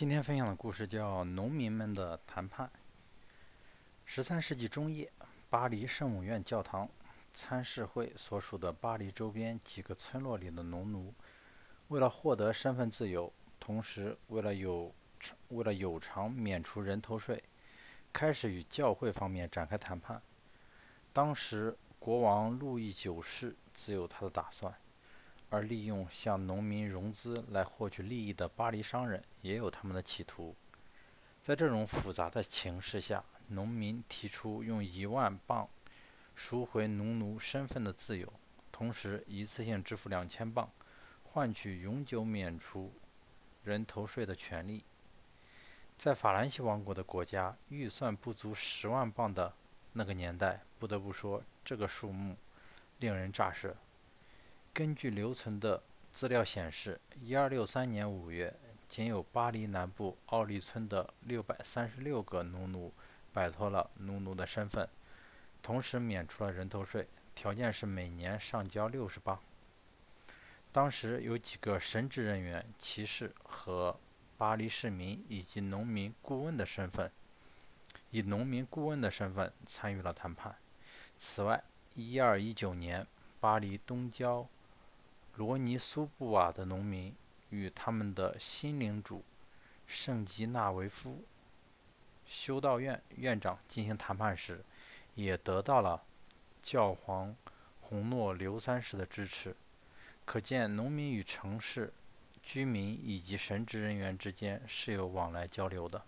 今天分享的故事叫《农民们的谈判》。十三世纪中叶，巴黎圣母院教堂参事会所属的巴黎周边几个村落里的农奴，为了获得身份自由，同时为了有为了有偿免除人头税，开始与教会方面展开谈判。当时，国王路易九世自有他的打算。而利用向农民融资来获取利益的巴黎商人也有他们的企图。在这种复杂的情势下，农民提出用一万镑赎回农奴身份的自由，同时一次性支付两千镑，换取永久免除人头税的权利。在法兰西王国的国家预算不足十万镑的那个年代，不得不说这个数目令人咋舌。根据留存的资料显示，1263年5月，仅有巴黎南部奥利村的636个农奴摆脱了农奴的身份，同时免除了人头税，条件是每年上交60磅。当时有几个神职人员、骑士和巴黎市民以及农民顾问的身份，以农民顾问的身份参与了谈判。此外，1219年，巴黎东郊。罗尼苏布瓦的农民与他们的新领主圣吉纳维夫修道院院长进行谈判时，也得到了教皇洪诺刘三世的支持。可见，农民与城市居民以及神职人员之间是有往来交流的。